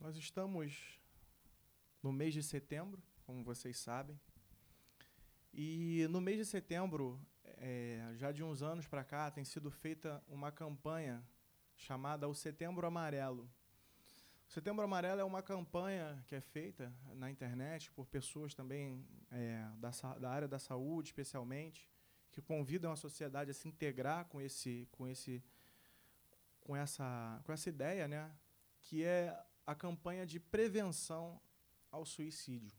Nós estamos no mês de setembro, como vocês sabem. E no mês de setembro, é, já de uns anos para cá, tem sido feita uma campanha chamada o Setembro Amarelo. O Setembro Amarelo é uma campanha que é feita na internet por pessoas também é, da, da área da saúde, especialmente, que convidam a sociedade a se integrar com esse, com esse, com essa, com essa ideia, né, que é a campanha de prevenção ao suicídio.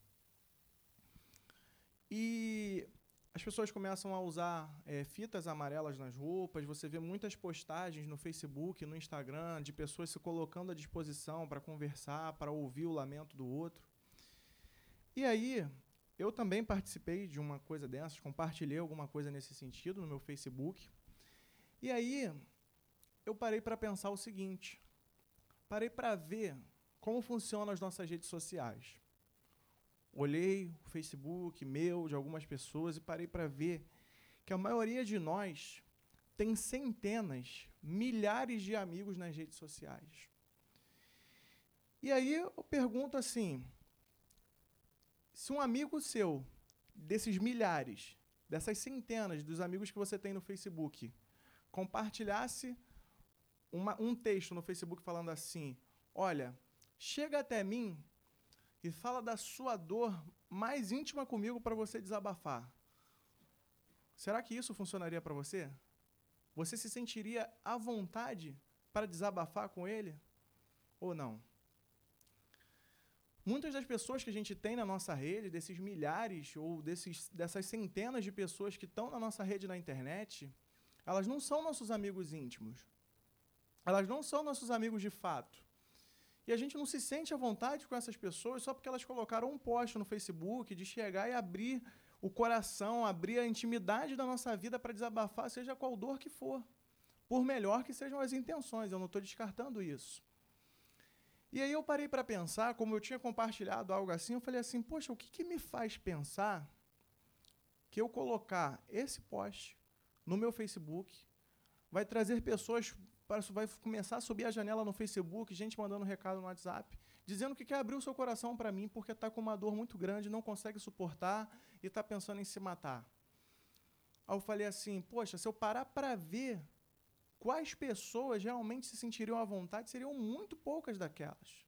E as pessoas começam a usar é, fitas amarelas nas roupas, você vê muitas postagens no Facebook, no Instagram, de pessoas se colocando à disposição para conversar, para ouvir o lamento do outro. E aí, eu também participei de uma coisa dessas, compartilhei alguma coisa nesse sentido no meu Facebook. E aí, eu parei para pensar o seguinte: parei para ver como funcionam as nossas redes sociais. Olhei o Facebook meu, de algumas pessoas, e parei para ver que a maioria de nós tem centenas, milhares de amigos nas redes sociais. E aí eu pergunto assim: se um amigo seu, desses milhares, dessas centenas dos amigos que você tem no Facebook, compartilhasse uma, um texto no Facebook falando assim: olha, chega até mim e fala da sua dor mais íntima comigo para você desabafar. Será que isso funcionaria para você? Você se sentiria à vontade para desabafar com ele? Ou não? Muitas das pessoas que a gente tem na nossa rede, desses milhares ou desses, dessas centenas de pessoas que estão na nossa rede na internet, elas não são nossos amigos íntimos. Elas não são nossos amigos de fato. E a gente não se sente à vontade com essas pessoas só porque elas colocaram um post no Facebook de chegar e abrir o coração, abrir a intimidade da nossa vida para desabafar, seja qual dor que for. Por melhor que sejam as intenções, eu não estou descartando isso. E aí eu parei para pensar, como eu tinha compartilhado algo assim, eu falei assim, poxa, o que, que me faz pensar que eu colocar esse post no meu Facebook vai trazer pessoas vai começar a subir a janela no Facebook, gente mandando recado no WhatsApp, dizendo que quer abrir o seu coração para mim porque está com uma dor muito grande, não consegue suportar e está pensando em se matar. Aí eu falei assim, poxa, se eu parar para ver quais pessoas realmente se sentiriam à vontade, seriam muito poucas daquelas.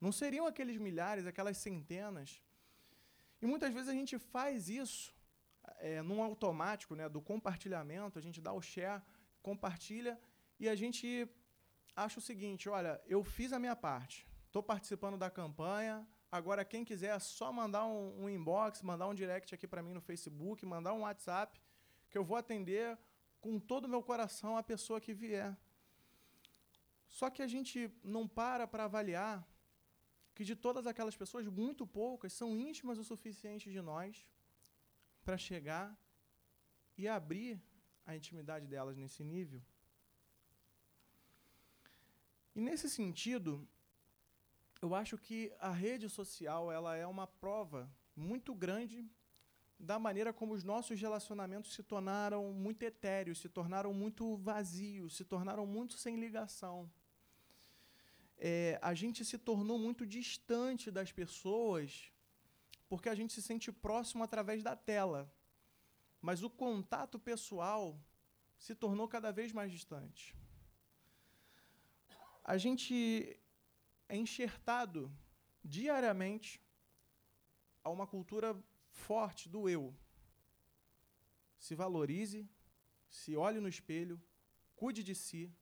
Não seriam aqueles milhares, aquelas centenas. E muitas vezes a gente faz isso é, num automático, né, do compartilhamento, a gente dá o share, compartilha e a gente acha o seguinte: olha, eu fiz a minha parte, estou participando da campanha. Agora, quem quiser, é só mandar um, um inbox, mandar um direct aqui para mim no Facebook, mandar um WhatsApp, que eu vou atender com todo o meu coração a pessoa que vier. Só que a gente não para para avaliar que de todas aquelas pessoas, muito poucas são íntimas o suficiente de nós para chegar e abrir a intimidade delas nesse nível. E nesse sentido, eu acho que a rede social ela é uma prova muito grande da maneira como os nossos relacionamentos se tornaram muito etéreos, se tornaram muito vazios, se tornaram muito sem ligação. É, a gente se tornou muito distante das pessoas porque a gente se sente próximo através da tela. Mas o contato pessoal se tornou cada vez mais distante a gente é enxertado diariamente a uma cultura forte do eu. Se valorize, se olhe no espelho, cuide de si.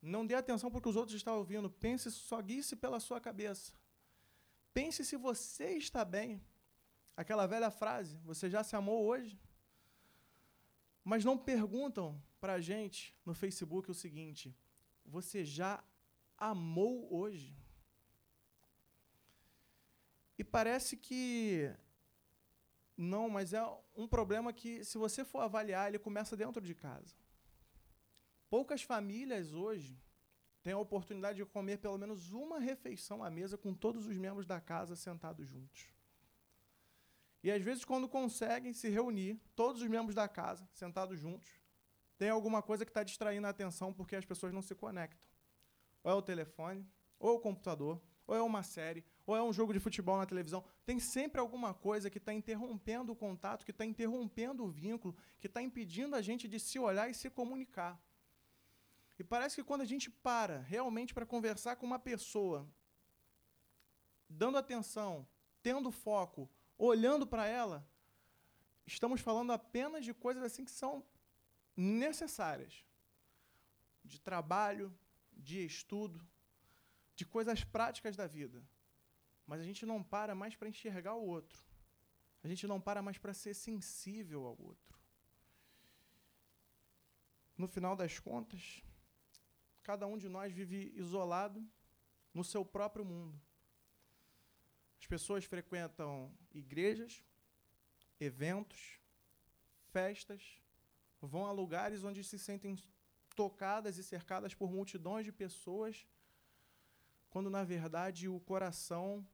Não dê atenção para o que os outros estão ouvindo. Pense, só guie-se pela sua cabeça. Pense se você está bem. Aquela velha frase: Você já se amou hoje? Mas não perguntam para a gente no Facebook o seguinte: você já amou hoje? E parece que não, mas é um problema que, se você for avaliar, ele começa dentro de casa. Poucas famílias hoje têm a oportunidade de comer pelo menos uma refeição à mesa com todos os membros da casa sentados juntos. E às vezes, quando conseguem se reunir, todos os membros da casa sentados juntos, tem alguma coisa que está distraindo a atenção porque as pessoas não se conectam. Ou é o telefone, ou é o computador, ou é uma série, ou é um jogo de futebol na televisão. Tem sempre alguma coisa que está interrompendo o contato, que está interrompendo o vínculo, que está impedindo a gente de se olhar e se comunicar. E parece que quando a gente para realmente para conversar com uma pessoa, dando atenção, tendo foco, olhando para ela, estamos falando apenas de coisas assim que são necessárias. De trabalho, de estudo, de coisas práticas da vida. Mas a gente não para mais para enxergar o outro. A gente não para mais para ser sensível ao outro. No final das contas, cada um de nós vive isolado no seu próprio mundo. As pessoas frequentam igrejas, eventos, festas, vão a lugares onde se sentem tocadas e cercadas por multidões de pessoas, quando na verdade o coração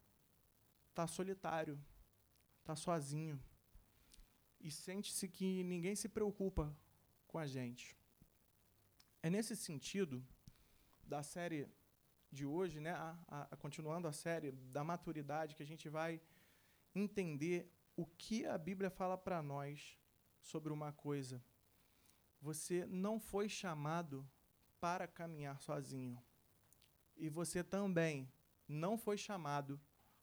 está solitário, está sozinho e sente-se que ninguém se preocupa com a gente. É nesse sentido da série de hoje, né, a, a, continuando a série da maturidade, que a gente vai entender o que a Bíblia fala para nós sobre uma coisa. Você não foi chamado para caminhar sozinho. E você também não foi chamado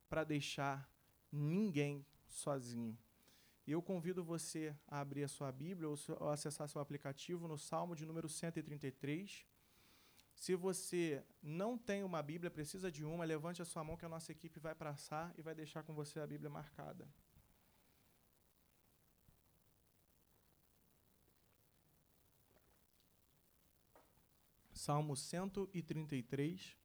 para deixar ninguém sozinho. E eu convido você a abrir a sua Bíblia ou acessar seu aplicativo no Salmo de número 133. Se você não tem uma Bíblia, precisa de uma, levante a sua mão que a nossa equipe vai passar e vai deixar com você a Bíblia marcada. Salmo 133.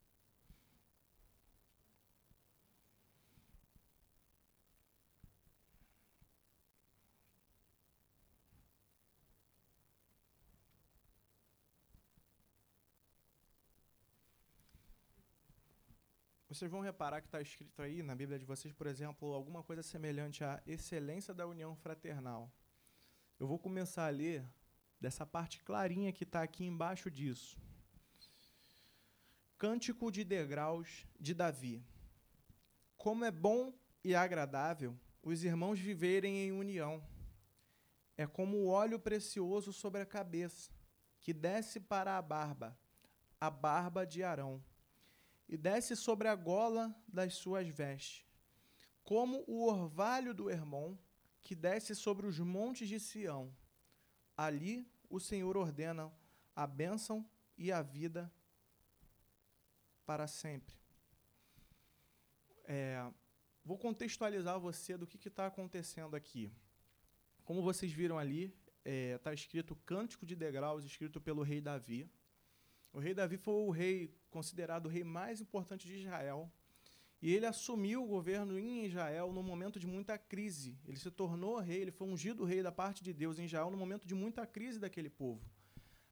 Vocês vão reparar que está escrito aí na Bíblia de vocês, por exemplo, alguma coisa semelhante à excelência da união fraternal. Eu vou começar a ler dessa parte clarinha que está aqui embaixo disso. Cântico de degraus de Davi. Como é bom e agradável os irmãos viverem em união. É como o óleo precioso sobre a cabeça, que desce para a barba, a barba de Arão e desce sobre a gola das suas vestes, como o orvalho do Hermon, que desce sobre os montes de Sião. Ali o Senhor ordena a bênção e a vida para sempre. É, vou contextualizar você do que está acontecendo aqui. Como vocês viram ali, está é, escrito Cântico de Degraus, escrito pelo rei Davi. O rei Davi foi o rei considerado o rei mais importante de Israel. E ele assumiu o governo em Israel no momento de muita crise. Ele se tornou rei, ele foi ungido rei da parte de Deus em Israel no momento de muita crise daquele povo.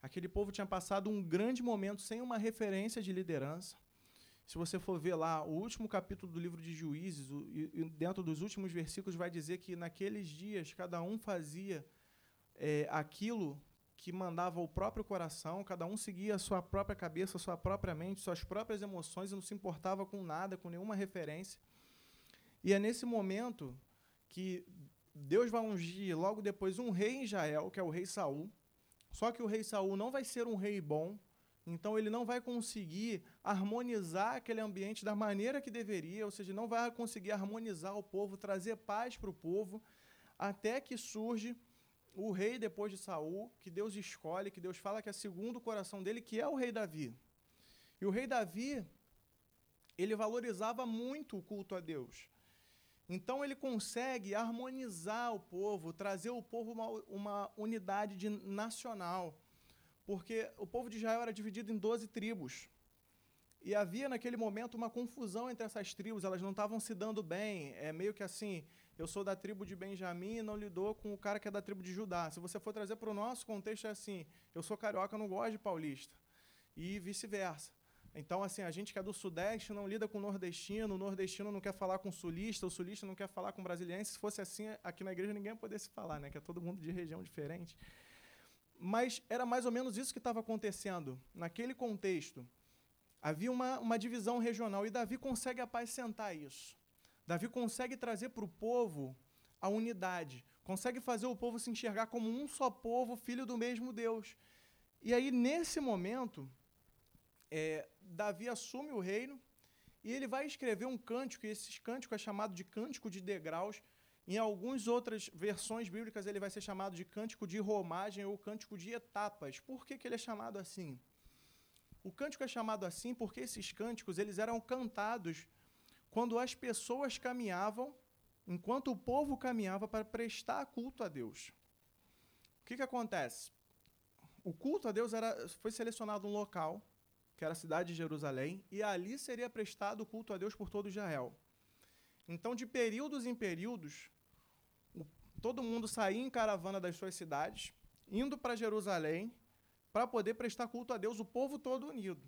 Aquele povo tinha passado um grande momento sem uma referência de liderança. Se você for ver lá o último capítulo do livro de Juízes, o, e, dentro dos últimos versículos, vai dizer que naqueles dias cada um fazia é, aquilo que mandava o próprio coração, cada um seguia a sua própria cabeça, sua própria mente, suas próprias emoções e não se importava com nada, com nenhuma referência. E é nesse momento que Deus vai ungir logo depois um rei em Israel, que é o rei Saul. Só que o rei Saul não vai ser um rei bom, então ele não vai conseguir harmonizar aquele ambiente da maneira que deveria, ou seja, não vai conseguir harmonizar o povo, trazer paz para o povo, até que surge o rei depois de Saul, que Deus escolhe, que Deus fala que é segundo o coração dele, que é o rei Davi. E o rei Davi, ele valorizava muito o culto a Deus. Então ele consegue harmonizar o povo, trazer o povo uma, uma unidade de, nacional. Porque o povo de Israel era dividido em 12 tribos. E havia naquele momento uma confusão entre essas tribos, elas não estavam se dando bem. É meio que assim, eu sou da tribo de Benjamim e não lidou com o cara que é da tribo de Judá. Se você for trazer para o nosso contexto, é assim: eu sou carioca, não gosto de paulista. E vice-versa. Então, assim, a gente que é do Sudeste não lida com o nordestino, o nordestino não quer falar com o sulista, o sulista não quer falar com o brasiliense. Se fosse assim, aqui na igreja ninguém ia poder se falar, né? Que é todo mundo de região diferente. Mas era mais ou menos isso que estava acontecendo naquele contexto. Havia uma, uma divisão regional e Davi consegue apacentar isso. Davi consegue trazer para o povo a unidade, consegue fazer o povo se enxergar como um só povo, filho do mesmo Deus. E aí, nesse momento, é, Davi assume o reino e ele vai escrever um cântico, e esse cântico é chamado de Cântico de Degraus. Em algumas outras versões bíblicas, ele vai ser chamado de Cântico de Romagem ou Cântico de Etapas. Por que, que ele é chamado assim? O cântico é chamado assim porque esses cânticos eles eram cantados quando as pessoas caminhavam, enquanto o povo caminhava para prestar culto a Deus. O que, que acontece? O culto a Deus era, foi selecionado um local, que era a cidade de Jerusalém, e ali seria prestado culto a Deus por todo Israel. Então, de períodos em períodos, o, todo mundo saía em caravana das suas cidades, indo para Jerusalém, para poder prestar culto a Deus, o povo todo unido.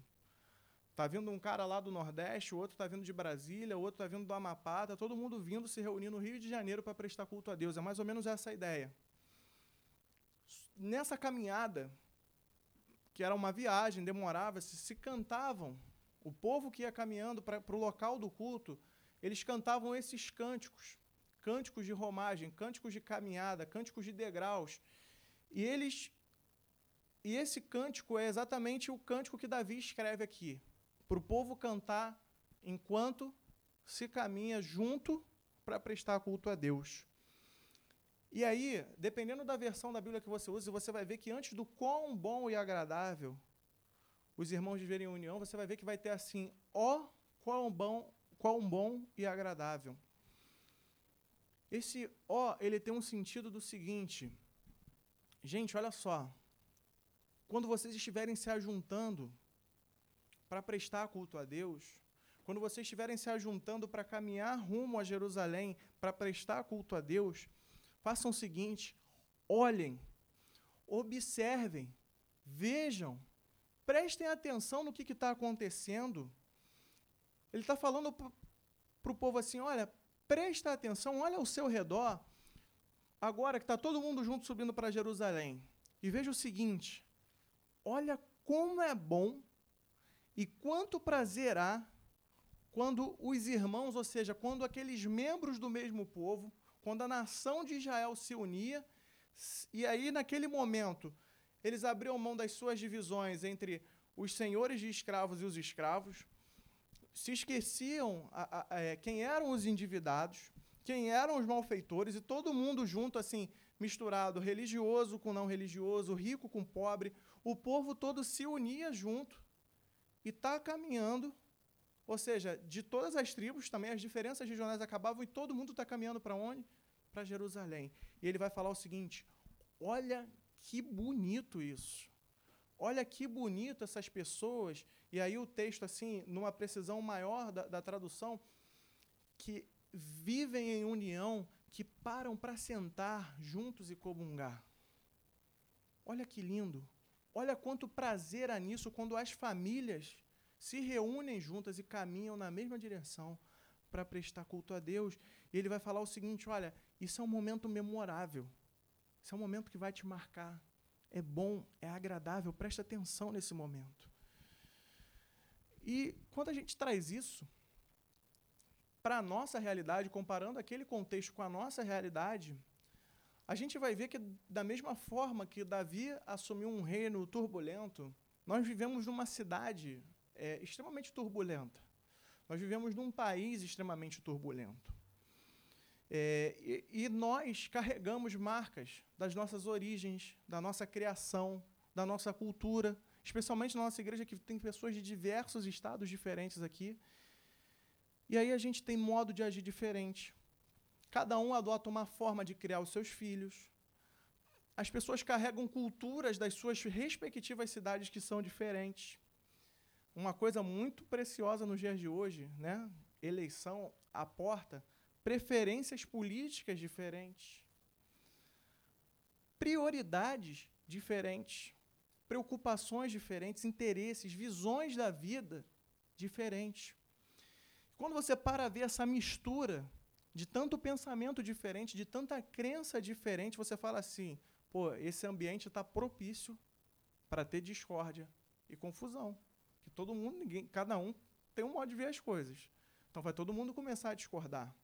Tá vindo um cara lá do Nordeste, o outro está vindo de Brasília, o outro está vindo do Amapá, tá todo mundo vindo se reunir no Rio de Janeiro para prestar culto a Deus. É mais ou menos essa a ideia. Nessa caminhada, que era uma viagem, demorava-se, se cantavam. O povo que ia caminhando para o local do culto, eles cantavam esses cânticos, cânticos de romagem, cânticos de caminhada, cânticos de degraus. E eles e esse cântico é exatamente o cântico que Davi escreve aqui, para o povo cantar enquanto se caminha junto para prestar culto a Deus. E aí, dependendo da versão da Bíblia que você usa, você vai ver que antes do quão bom e agradável os irmãos viverem em união, você vai ver que vai ter assim, ó, quão bom, quão bom e agradável. Esse ó, ele tem um sentido do seguinte. Gente, olha só quando vocês estiverem se ajuntando para prestar culto a Deus, quando vocês estiverem se ajuntando para caminhar rumo a Jerusalém, para prestar culto a Deus, façam o seguinte: olhem, observem, vejam, prestem atenção no que está acontecendo. Ele está falando para o povo assim: olha, presta atenção, olha ao seu redor, agora que está todo mundo junto subindo para Jerusalém, e veja o seguinte: Olha como é bom e quanto prazer há quando os irmãos, ou seja, quando aqueles membros do mesmo povo, quando a nação de Israel se unia, e aí naquele momento eles abriam mão das suas divisões entre os senhores de escravos e os escravos, se esqueciam a, a, a, é, quem eram os endividados, quem eram os malfeitores, e todo mundo junto, assim, misturado, religioso com não religioso, rico com pobre, o povo todo se unia junto e está caminhando, ou seja, de todas as tribos, também as diferenças regionais acabavam e todo mundo está caminhando para onde? Para Jerusalém. E ele vai falar o seguinte: olha que bonito isso. Olha que bonito essas pessoas. E aí o texto, assim, numa precisão maior da, da tradução, que vivem em união, que param para sentar juntos e comungar. Olha que lindo. Olha quanto prazer há nisso quando as famílias se reúnem juntas e caminham na mesma direção para prestar culto a Deus. E ele vai falar o seguinte: olha, isso é um momento memorável. Isso é um momento que vai te marcar. É bom, é agradável, presta atenção nesse momento. E quando a gente traz isso para a nossa realidade, comparando aquele contexto com a nossa realidade, a gente vai ver que, da mesma forma que Davi assumiu um reino turbulento, nós vivemos numa cidade é, extremamente turbulenta. Nós vivemos num país extremamente turbulento. É, e, e nós carregamos marcas das nossas origens, da nossa criação, da nossa cultura, especialmente na nossa igreja, que tem pessoas de diversos estados diferentes aqui. E aí a gente tem modo de agir diferente. Cada um adota uma forma de criar os seus filhos. As pessoas carregam culturas das suas respectivas cidades que são diferentes. Uma coisa muito preciosa nos dias de hoje, né? Eleição à porta, preferências políticas diferentes, prioridades diferentes, preocupações diferentes, interesses, visões da vida diferentes. Quando você para ver essa mistura de tanto pensamento diferente, de tanta crença diferente, você fala assim: pô, esse ambiente está propício para ter discórdia e confusão. Que todo mundo, ninguém, cada um tem um modo de ver as coisas. Então vai todo mundo começar a discordar.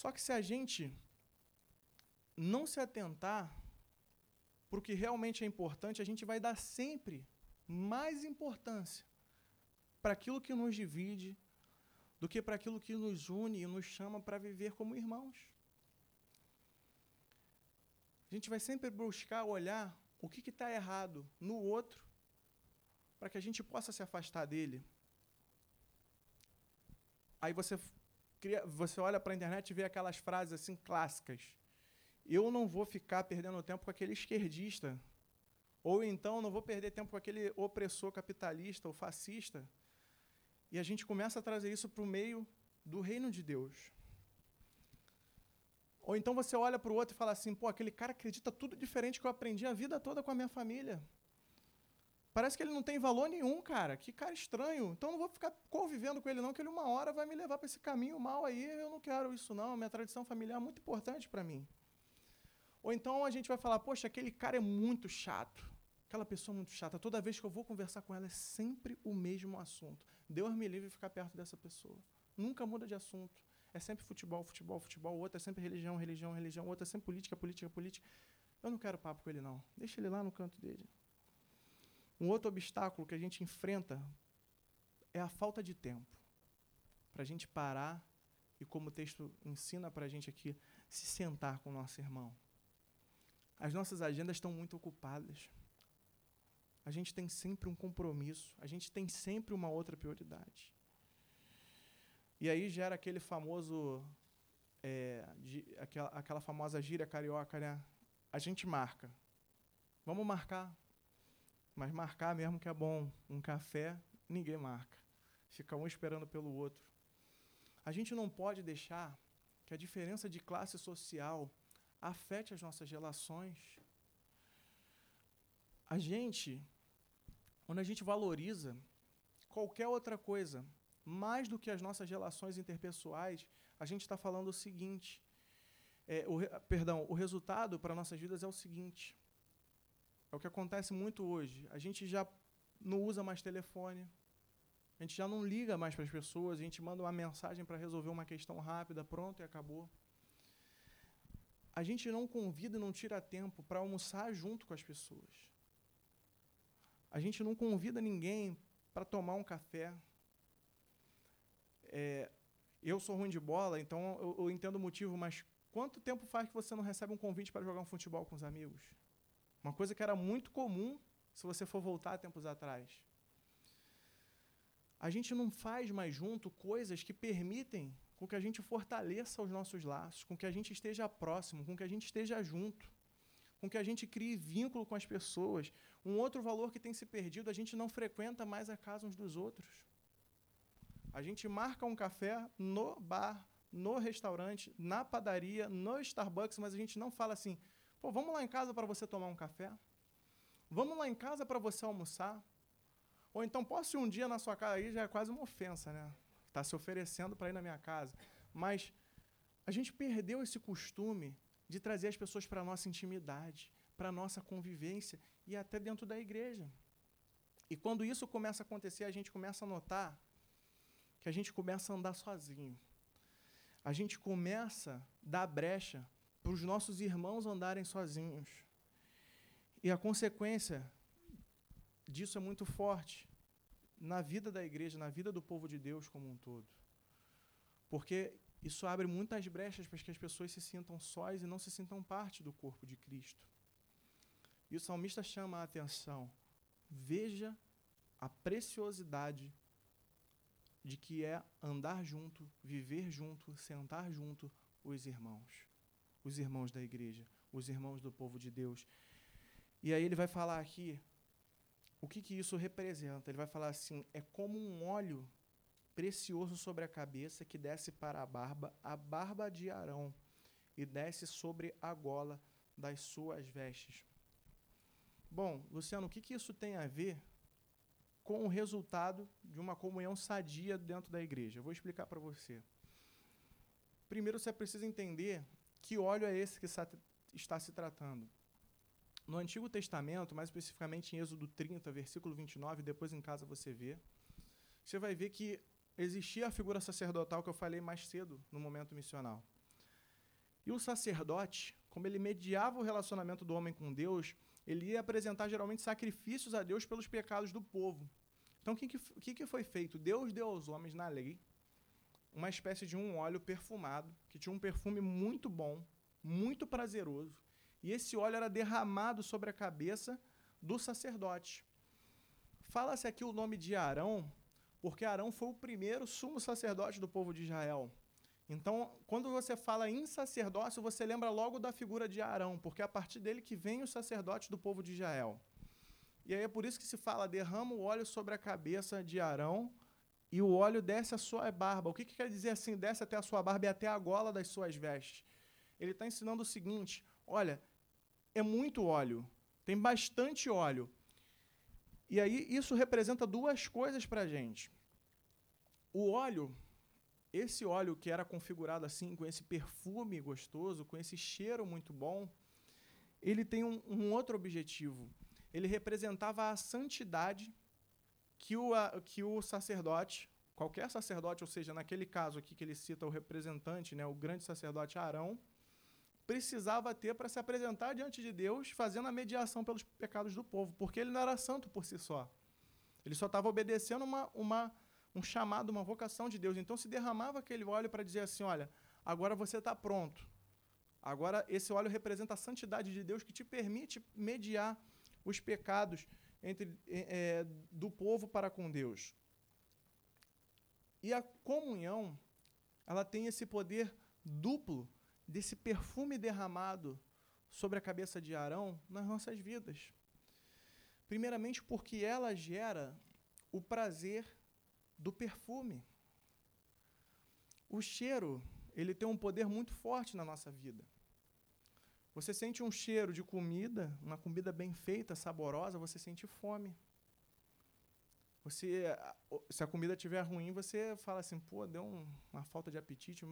Só que se a gente não se atentar para o que realmente é importante, a gente vai dar sempre mais importância para aquilo que nos divide do que para aquilo que nos une e nos chama para viver como irmãos. A gente vai sempre buscar olhar o que está errado no outro para que a gente possa se afastar dele. Aí você, cria, você olha para a internet e vê aquelas frases assim clássicas. Eu não vou ficar perdendo tempo com aquele esquerdista. Ou então não vou perder tempo com aquele opressor capitalista ou fascista. E a gente começa a trazer isso para o meio do reino de Deus. Ou então você olha para o outro e fala assim: pô, aquele cara acredita tudo diferente que eu aprendi a vida toda com a minha família. Parece que ele não tem valor nenhum, cara. Que cara estranho. Então não vou ficar convivendo com ele, não, que ele uma hora vai me levar para esse caminho mal aí. Eu não quero isso, não. Minha tradição familiar é muito importante para mim. Ou então a gente vai falar: poxa, aquele cara é muito chato. Aquela pessoa é muito chata. Toda vez que eu vou conversar com ela é sempre o mesmo assunto. Deus me livre de ficar perto dessa pessoa. Nunca muda de assunto. É sempre futebol, futebol, futebol. O outro é sempre religião, religião, religião. O outro é sempre política, política, política. Eu não quero papo com ele, não. Deixa ele lá no canto dele. Um outro obstáculo que a gente enfrenta é a falta de tempo para a gente parar e, como o texto ensina para a gente aqui, se sentar com o nosso irmão. As nossas agendas estão muito ocupadas. A gente tem sempre um compromisso, a gente tem sempre uma outra prioridade. E aí gera aquele famoso, é, de, aquela, aquela famosa gíria carioca, né? A gente marca. Vamos marcar. Mas marcar mesmo que é bom. Um café, ninguém marca. Fica um esperando pelo outro. A gente não pode deixar que a diferença de classe social afete as nossas relações. A gente, quando a gente valoriza qualquer outra coisa mais do que as nossas relações interpessoais, a gente está falando o seguinte: é, o, perdão, o resultado para nossas vidas é o seguinte: é o que acontece muito hoje. A gente já não usa mais telefone. A gente já não liga mais para as pessoas, a gente manda uma mensagem para resolver uma questão rápida, pronto e acabou. A gente não convida e não tira tempo para almoçar junto com as pessoas. A gente não convida ninguém para tomar um café. É, eu sou ruim de bola, então eu, eu entendo o motivo, mas quanto tempo faz que você não recebe um convite para jogar um futebol com os amigos? Uma coisa que era muito comum se você for voltar tempos atrás. A gente não faz mais junto coisas que permitem com que a gente fortaleça os nossos laços, com que a gente esteja próximo, com que a gente esteja junto, com que a gente crie vínculo com as pessoas. Um outro valor que tem se perdido, a gente não frequenta mais a casa uns dos outros. A gente marca um café no bar, no restaurante, na padaria, no Starbucks, mas a gente não fala assim: Pô, vamos lá em casa para você tomar um café? Vamos lá em casa para você almoçar? Ou então, posso ir um dia na sua casa? Aí já é quase uma ofensa, né? Está se oferecendo para ir na minha casa. Mas a gente perdeu esse costume de trazer as pessoas para a nossa intimidade, para a nossa convivência e até dentro da igreja. E quando isso começa a acontecer, a gente começa a notar que a gente começa a andar sozinho. A gente começa a dar brecha para os nossos irmãos andarem sozinhos. E a consequência disso é muito forte na vida da igreja, na vida do povo de Deus como um todo. Porque isso abre muitas brechas para que as pessoas se sintam sós e não se sintam parte do corpo de Cristo. E o salmista chama a atenção: veja a preciosidade de que é andar junto, viver junto, sentar junto os irmãos os irmãos da igreja, os irmãos do povo de Deus. E aí ele vai falar aqui o que, que isso representa. Ele vai falar assim: é como um óleo precioso sobre a cabeça que desce para a barba, a barba de Arão, e desce sobre a gola das suas vestes. Bom, Luciano, o que, que isso tem a ver com o resultado de uma comunhão sadia dentro da igreja? Eu vou explicar para você. Primeiro, você precisa entender que óleo é esse que está se tratando? no Antigo Testamento, mais especificamente em Êxodo 30, versículo 29, depois em casa você vê, você vai ver que existia a figura sacerdotal que eu falei mais cedo no momento missional. E o sacerdote, como ele mediava o relacionamento do homem com Deus, ele ia apresentar geralmente sacrifícios a Deus pelos pecados do povo. Então, o que, que, que foi feito? Deus deu aos homens na lei uma espécie de um óleo perfumado, que tinha um perfume muito bom, muito prazeroso, e esse óleo era derramado sobre a cabeça do sacerdote. Fala-se aqui o nome de Arão, porque Arão foi o primeiro sumo sacerdote do povo de Israel. Então, quando você fala em sacerdócio, você lembra logo da figura de Arão, porque é a partir dele que vem o sacerdote do povo de Israel. E aí é por isso que se fala: derrama o óleo sobre a cabeça de Arão e o óleo desce a sua barba. O que, que quer dizer assim? Desce até a sua barba e até a gola das suas vestes. Ele está ensinando o seguinte: olha, é muito óleo, tem bastante óleo. E aí isso representa duas coisas para a gente. O óleo, esse óleo que era configurado assim, com esse perfume gostoso, com esse cheiro muito bom, ele tem um, um outro objetivo. Ele representava a santidade que o, que o sacerdote, qualquer sacerdote, ou seja, naquele caso aqui que ele cita o representante, né, o grande sacerdote Arão, precisava ter para se apresentar diante de Deus, fazendo a mediação pelos pecados do povo, porque ele não era santo por si só. Ele só estava obedecendo uma, uma, um chamado, uma vocação de Deus. Então se derramava aquele óleo para dizer assim: olha, agora você está pronto. Agora esse óleo representa a santidade de Deus que te permite mediar os pecados entre, é, do povo para com Deus. E a comunhão, ela tem esse poder duplo desse perfume derramado sobre a cabeça de Arão nas nossas vidas. Primeiramente, porque ela gera o prazer do perfume. O cheiro, ele tem um poder muito forte na nossa vida. Você sente um cheiro de comida, uma comida bem feita, saborosa, você sente fome. Você, se a comida estiver ruim, você fala assim, pô, deu um, uma falta de apetite.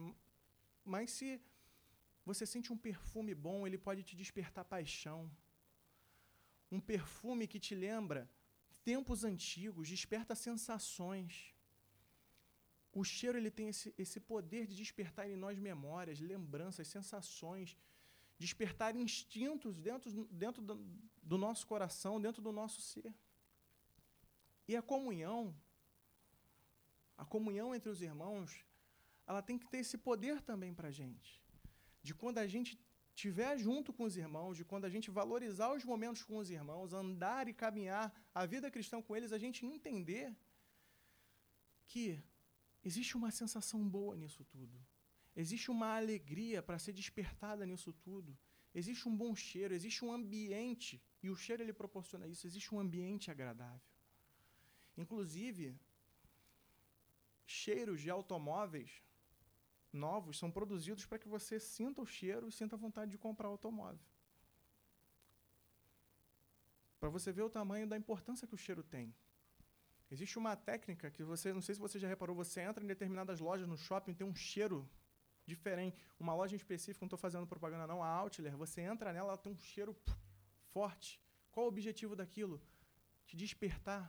Mas se você sente um perfume bom, ele pode te despertar paixão. Um perfume que te lembra tempos antigos, desperta sensações. O cheiro ele tem esse, esse poder de despertar em nós memórias, lembranças, sensações, despertar instintos dentro, dentro do, do nosso coração, dentro do nosso ser. E a comunhão, a comunhão entre os irmãos, ela tem que ter esse poder também para a gente de quando a gente estiver junto com os irmãos, de quando a gente valorizar os momentos com os irmãos, andar e caminhar a vida cristã com eles, a gente entender que existe uma sensação boa nisso tudo. Existe uma alegria para ser despertada nisso tudo. Existe um bom cheiro, existe um ambiente, e o cheiro ele proporciona isso, existe um ambiente agradável. Inclusive, cheiros de automóveis novos são produzidos para que você sinta o cheiro e sinta a vontade de comprar automóvel. Para você ver o tamanho da importância que o cheiro tem. Existe uma técnica que você, não sei se você já reparou, você entra em determinadas lojas no shopping, tem um cheiro diferente. Uma loja em específico, não estou fazendo propaganda não, a Outler, você entra nela, ela tem um cheiro forte. Qual o objetivo daquilo? Te despertar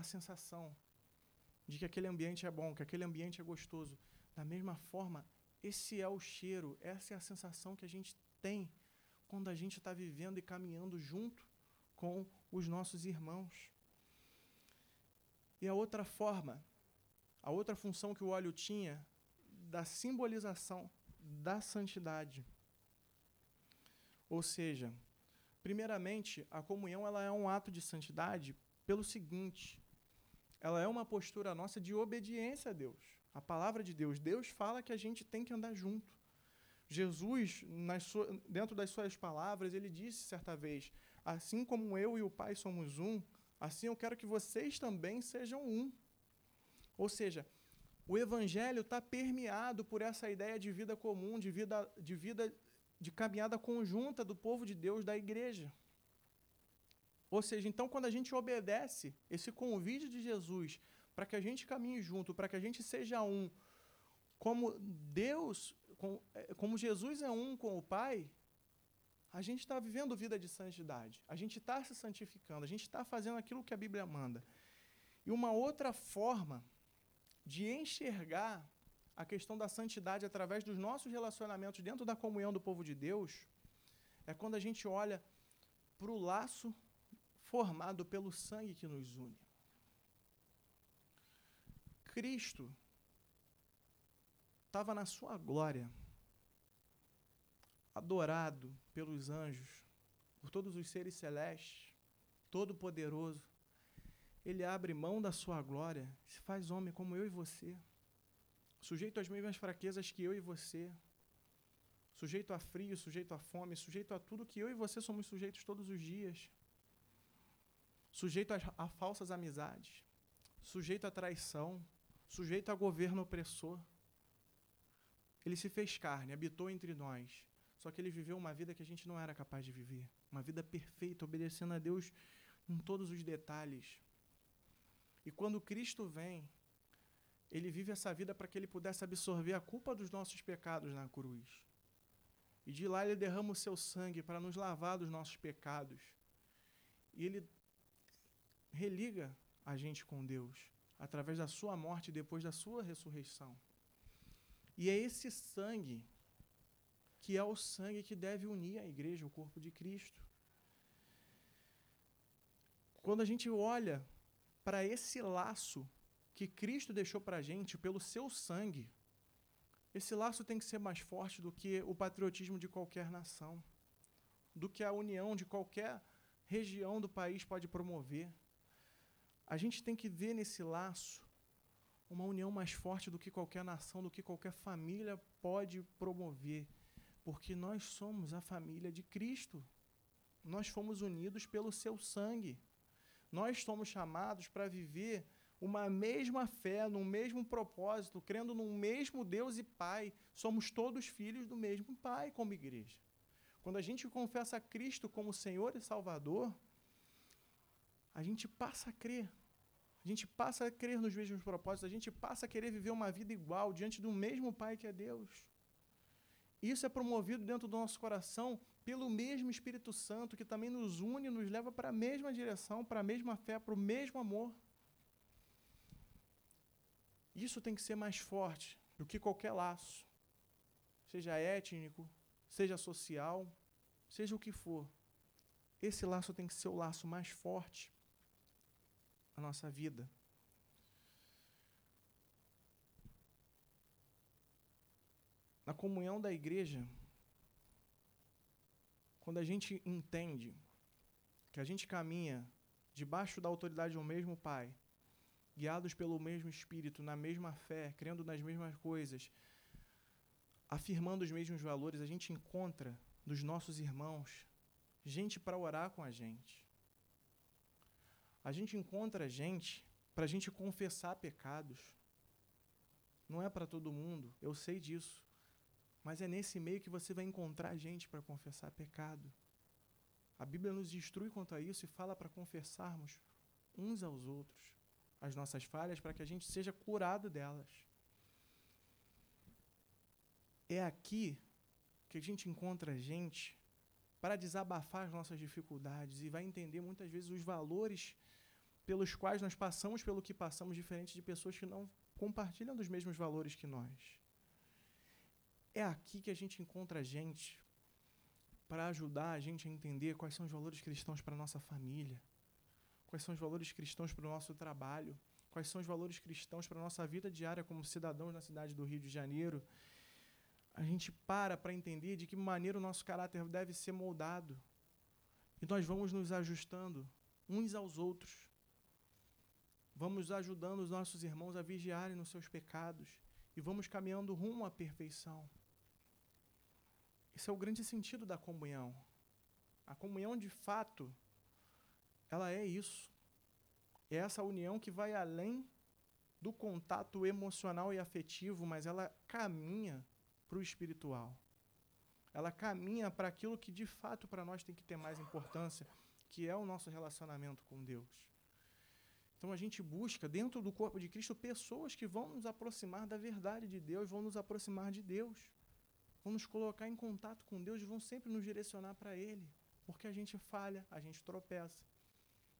a sensação de que aquele ambiente é bom, que aquele ambiente é gostoso. Da mesma forma, esse é o cheiro, essa é a sensação que a gente tem quando a gente está vivendo e caminhando junto com os nossos irmãos. E a outra forma, a outra função que o óleo tinha, da simbolização da santidade. Ou seja, primeiramente, a comunhão ela é um ato de santidade pelo seguinte: ela é uma postura nossa de obediência a Deus a palavra de Deus. Deus fala que a gente tem que andar junto. Jesus, dentro das suas palavras, ele disse certa vez: Assim como eu e o Pai somos um, assim eu quero que vocês também sejam um. Ou seja, o Evangelho está permeado por essa ideia de vida comum, de vida, de vida, de caminhada conjunta do povo de Deus, da igreja. Ou seja, então, quando a gente obedece esse convite de Jesus para que a gente caminhe junto, para que a gente seja um, como Deus, como Jesus é um com o Pai, a gente está vivendo vida de santidade, a gente está se santificando, a gente está fazendo aquilo que a Bíblia manda. E uma outra forma de enxergar a questão da santidade através dos nossos relacionamentos dentro da comunhão do povo de Deus é quando a gente olha para o laço formado pelo sangue que nos une. Cristo estava na sua glória, adorado pelos anjos, por todos os seres celestes, todo-poderoso. Ele abre mão da sua glória, se faz homem como eu e você, sujeito às mesmas fraquezas que eu e você, sujeito a frio, sujeito a fome, sujeito a tudo que eu e você somos sujeitos todos os dias, sujeito a, a falsas amizades, sujeito à traição, sujeito a governo opressor. Ele se fez carne, habitou entre nós. Só que ele viveu uma vida que a gente não era capaz de viver. Uma vida perfeita, obedecendo a Deus em todos os detalhes. E quando Cristo vem, ele vive essa vida para que ele pudesse absorver a culpa dos nossos pecados na cruz. E de lá ele derrama o seu sangue para nos lavar dos nossos pecados. E ele religa a gente com Deus através da sua morte e depois da sua ressurreição. E é esse sangue que é o sangue que deve unir a igreja, o corpo de Cristo. Quando a gente olha para esse laço que Cristo deixou para a gente pelo seu sangue, esse laço tem que ser mais forte do que o patriotismo de qualquer nação, do que a união de qualquer região do país pode promover. A gente tem que ver nesse laço uma união mais forte do que qualquer nação, do que qualquer família pode promover, porque nós somos a família de Cristo. Nós fomos unidos pelo seu sangue. Nós somos chamados para viver uma mesma fé, num mesmo propósito, crendo num mesmo Deus e Pai. Somos todos filhos do mesmo Pai, como igreja. Quando a gente confessa Cristo como Senhor e Salvador, a gente passa a crer. A gente passa a crer nos mesmos propósitos, a gente passa a querer viver uma vida igual diante do mesmo Pai que é Deus. Isso é promovido dentro do nosso coração pelo mesmo Espírito Santo, que também nos une, nos leva para a mesma direção, para a mesma fé, para o mesmo amor. Isso tem que ser mais forte do que qualquer laço, seja étnico, seja social, seja o que for. Esse laço tem que ser o laço mais forte a nossa vida. Na comunhão da igreja, quando a gente entende que a gente caminha debaixo da autoridade do mesmo Pai, guiados pelo mesmo Espírito, na mesma fé, crendo nas mesmas coisas, afirmando os mesmos valores, a gente encontra dos nossos irmãos gente para orar com a gente. A gente encontra gente para a gente confessar pecados. Não é para todo mundo, eu sei disso. Mas é nesse meio que você vai encontrar gente para confessar pecado. A Bíblia nos instrui quanto a isso e fala para confessarmos uns aos outros as nossas falhas para que a gente seja curado delas. É aqui que a gente encontra gente para desabafar as nossas dificuldades e vai entender muitas vezes os valores pelos quais nós passamos pelo que passamos, diferente de pessoas que não compartilham dos mesmos valores que nós. É aqui que a gente encontra gente para ajudar a gente a entender quais são os valores cristãos para a nossa família, quais são os valores cristãos para o nosso trabalho, quais são os valores cristãos para a nossa vida diária como cidadãos na cidade do Rio de Janeiro. A gente para para entender de que maneira o nosso caráter deve ser moldado. E nós vamos nos ajustando uns aos outros vamos ajudando os nossos irmãos a vigiarem nos seus pecados e vamos caminhando rumo à perfeição. Esse é o grande sentido da comunhão. A comunhão, de fato, ela é isso. É essa união que vai além do contato emocional e afetivo, mas ela caminha para o espiritual. Ela caminha para aquilo que de fato para nós tem que ter mais importância, que é o nosso relacionamento com Deus. Então a gente busca dentro do corpo de Cristo pessoas que vão nos aproximar da verdade de Deus, vão nos aproximar de Deus. Vão nos colocar em contato com Deus, vão sempre nos direcionar para Ele, porque a gente falha, a gente tropeça.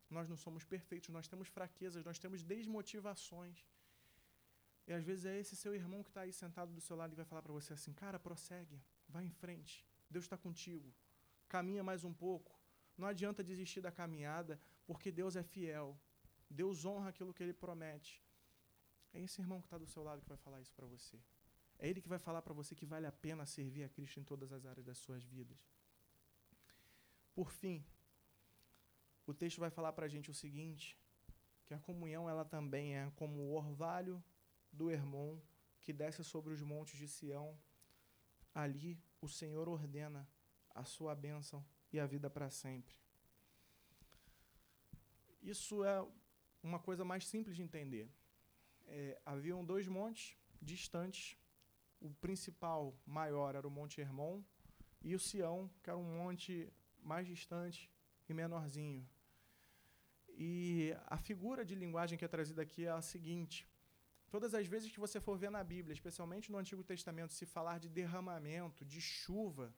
Nós não somos perfeitos, nós temos fraquezas, nós temos desmotivações. E às vezes é esse seu irmão que está aí sentado do seu lado e vai falar para você assim: cara, prossegue, vai em frente, Deus está contigo, caminha mais um pouco. Não adianta desistir da caminhada, porque Deus é fiel, Deus honra aquilo que Ele promete. É esse irmão que está do seu lado que vai falar isso para você. É ele que vai falar para você que vale a pena servir a Cristo em todas as áreas das suas vidas. Por fim, o texto vai falar para a gente o seguinte, que a comunhão ela também é como o orvalho do Hermon que desce sobre os montes de Sião. Ali o Senhor ordena a sua bênção e a vida para sempre. Isso é uma coisa mais simples de entender. É, haviam dois montes distantes. O principal, maior, era o Monte Hermon, e o Sião, que era um monte mais distante e menorzinho. E a figura de linguagem que é trazida aqui é a seguinte: todas as vezes que você for ver na Bíblia, especialmente no Antigo Testamento, se falar de derramamento, de chuva,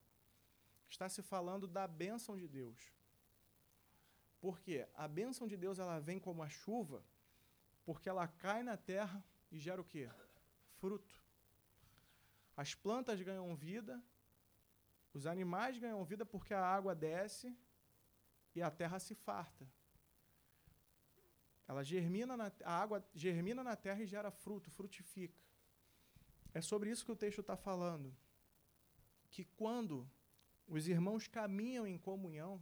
está se falando da bênção de Deus. Porque a bênção de Deus ela vem como a chuva, porque ela cai na terra e gera o quê? Fruto. As plantas ganham vida, os animais ganham vida porque a água desce e a terra se farta. Ela germina na, a água germina na terra e gera fruto, frutifica. É sobre isso que o texto está falando. Que quando os irmãos caminham em comunhão,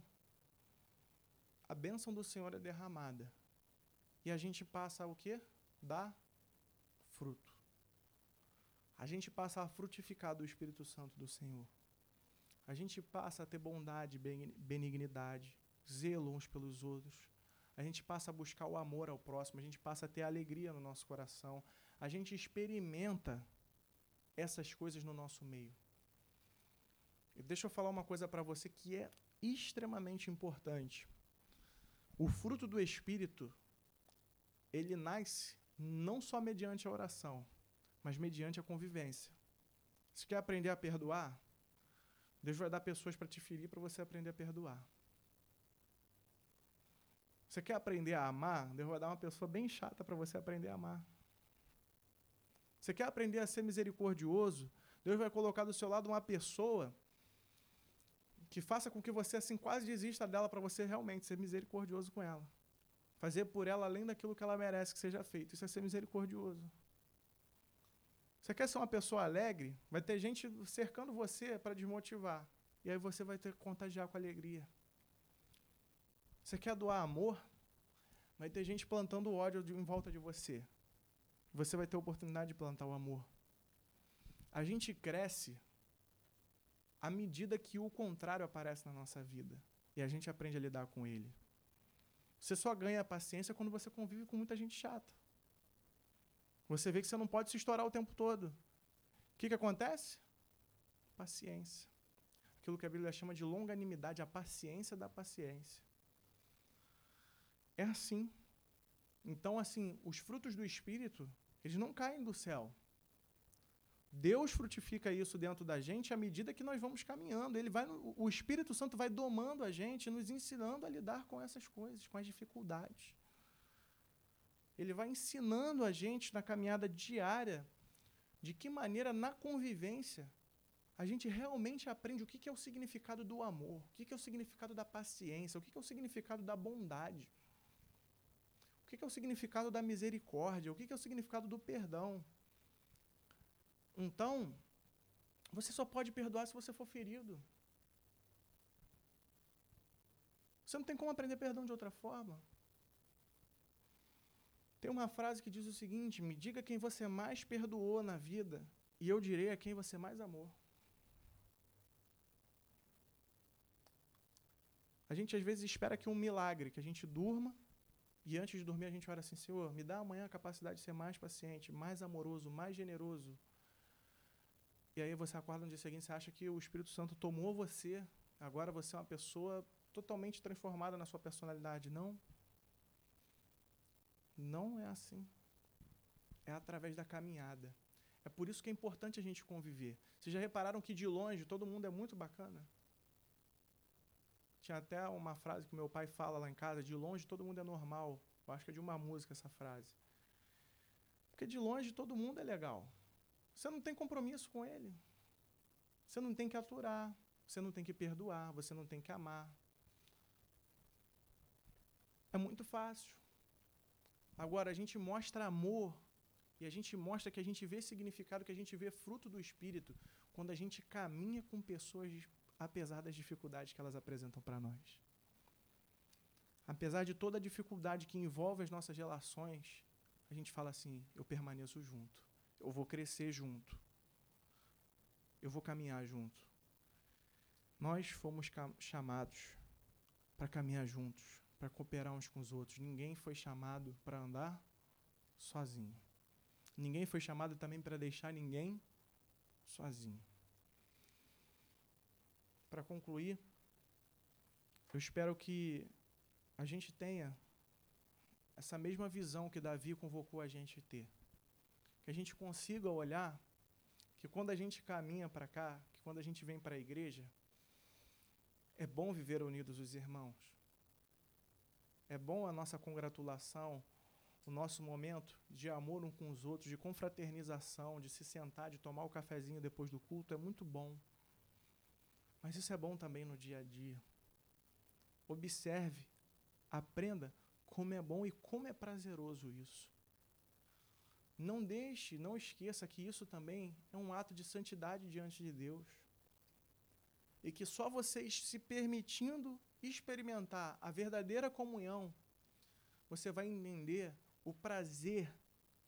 a bênção do Senhor é derramada. E a gente passa o quê? Fruto. A gente passa a frutificar do Espírito Santo do Senhor. A gente passa a ter bondade, benignidade, zelo uns pelos outros. A gente passa a buscar o amor ao próximo, a gente passa a ter alegria no nosso coração. A gente experimenta essas coisas no nosso meio. E deixa eu falar uma coisa para você que é extremamente importante. O fruto do Espírito, ele nasce não só mediante a oração, mas mediante a convivência. Se quer aprender a perdoar, Deus vai dar pessoas para te ferir para você aprender a perdoar. Você quer aprender a amar? Deus vai dar uma pessoa bem chata para você aprender a amar. Você quer aprender a ser misericordioso? Deus vai colocar do seu lado uma pessoa que faça com que você assim quase desista dela para você realmente ser misericordioso com ela. Fazer por ela além daquilo que ela merece que seja feito. Isso é ser misericordioso. Você quer ser uma pessoa alegre? Vai ter gente cercando você para desmotivar. E aí você vai ter que contagiar com alegria. Você quer doar amor? Vai ter gente plantando ódio em volta de você. Você vai ter a oportunidade de plantar o amor. A gente cresce à medida que o contrário aparece na nossa vida e a gente aprende a lidar com ele. Você só ganha paciência quando você convive com muita gente chata. Você vê que você não pode se estourar o tempo todo. O que, que acontece? Paciência. Aquilo que a Bíblia chama de longanimidade, a paciência da paciência. É assim. Então, assim, os frutos do Espírito, eles não caem do céu. Deus frutifica isso dentro da gente à medida que nós vamos caminhando. Ele vai, o Espírito Santo vai domando a gente, nos ensinando a lidar com essas coisas, com as dificuldades. Ele vai ensinando a gente na caminhada diária de que maneira, na convivência, a gente realmente aprende o que é o significado do amor, o que é o significado da paciência, o que é o significado da bondade, o que é o significado da misericórdia, o que é o significado do perdão. Então, você só pode perdoar se você for ferido. Você não tem como aprender perdão de outra forma. Tem uma frase que diz o seguinte: Me diga quem você mais perdoou na vida, e eu direi a quem você mais amou. A gente às vezes espera que um milagre, que a gente durma, e antes de dormir a gente ora assim: Senhor, me dá amanhã a capacidade de ser mais paciente, mais amoroso, mais generoso, e aí você acorda no dia seguinte, você acha que o Espírito Santo tomou você, agora você é uma pessoa totalmente transformada na sua personalidade. Não. Não é assim. É através da caminhada. É por isso que é importante a gente conviver. Vocês já repararam que de longe todo mundo é muito bacana? Tinha até uma frase que meu pai fala lá em casa: de longe todo mundo é normal. Eu acho que é de uma música essa frase. Porque de longe todo mundo é legal. Você não tem compromisso com ele. Você não tem que aturar. Você não tem que perdoar. Você não tem que amar. É muito fácil. Agora, a gente mostra amor e a gente mostra que a gente vê significado, que a gente vê fruto do Espírito quando a gente caminha com pessoas apesar das dificuldades que elas apresentam para nós. Apesar de toda a dificuldade que envolve as nossas relações, a gente fala assim: eu permaneço junto, eu vou crescer junto, eu vou caminhar junto. Nós fomos chamados para caminhar juntos, para cooperar uns com os outros. Ninguém foi chamado para andar sozinho. Ninguém foi chamado também para deixar ninguém sozinho. Para concluir, eu espero que a gente tenha essa mesma visão que Davi convocou a gente a ter. Que a gente consiga olhar que quando a gente caminha para cá, que quando a gente vem para a igreja, é bom viver unidos os irmãos. É bom a nossa congratulação, o nosso momento de amor um com os outros, de confraternização, de se sentar, de tomar o cafezinho depois do culto, é muito bom. Mas isso é bom também no dia a dia. Observe, aprenda como é bom e como é prazeroso isso. Não deixe, não esqueça que isso também é um ato de santidade diante de Deus. E que só vocês se permitindo experimentar a verdadeira comunhão, você vai entender o prazer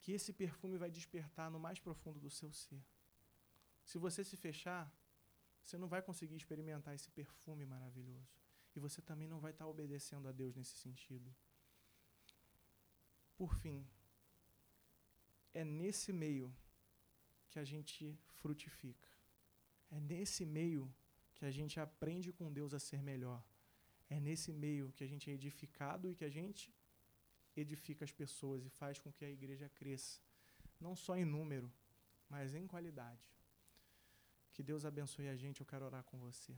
que esse perfume vai despertar no mais profundo do seu ser. Se você se fechar, você não vai conseguir experimentar esse perfume maravilhoso. E você também não vai estar obedecendo a Deus nesse sentido. Por fim, é nesse meio que a gente frutifica. É nesse meio que a gente aprende com Deus a ser melhor. É nesse meio que a gente é edificado e que a gente edifica as pessoas e faz com que a igreja cresça, não só em número, mas em qualidade. Que Deus abençoe a gente. Eu quero orar com você.